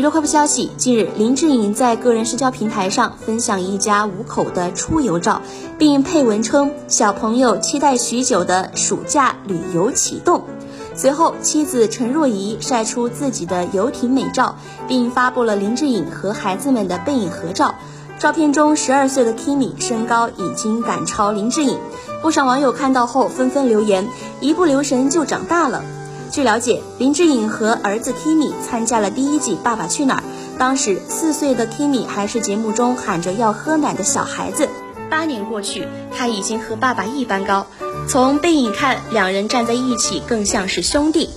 娱乐快报消息：近日，林志颖在个人社交平台上分享一家五口的出游照，并配文称“小朋友期待许久的暑假旅游启动”。随后，妻子陈若仪晒出自己的游艇美照，并发布了林志颖和孩子们的背影合照。照片中，十二岁的 Kimi 身高已经赶超林志颖，不少网友看到后纷纷留言：“一不留神就长大了。”据了解，林志颖和儿子 Kimi 参加了第一季《爸爸去哪儿》，当时四岁的 Kimi 还是节目中喊着要喝奶的小孩子。八年过去，他已经和爸爸一般高，从背影看，两人站在一起更像是兄弟。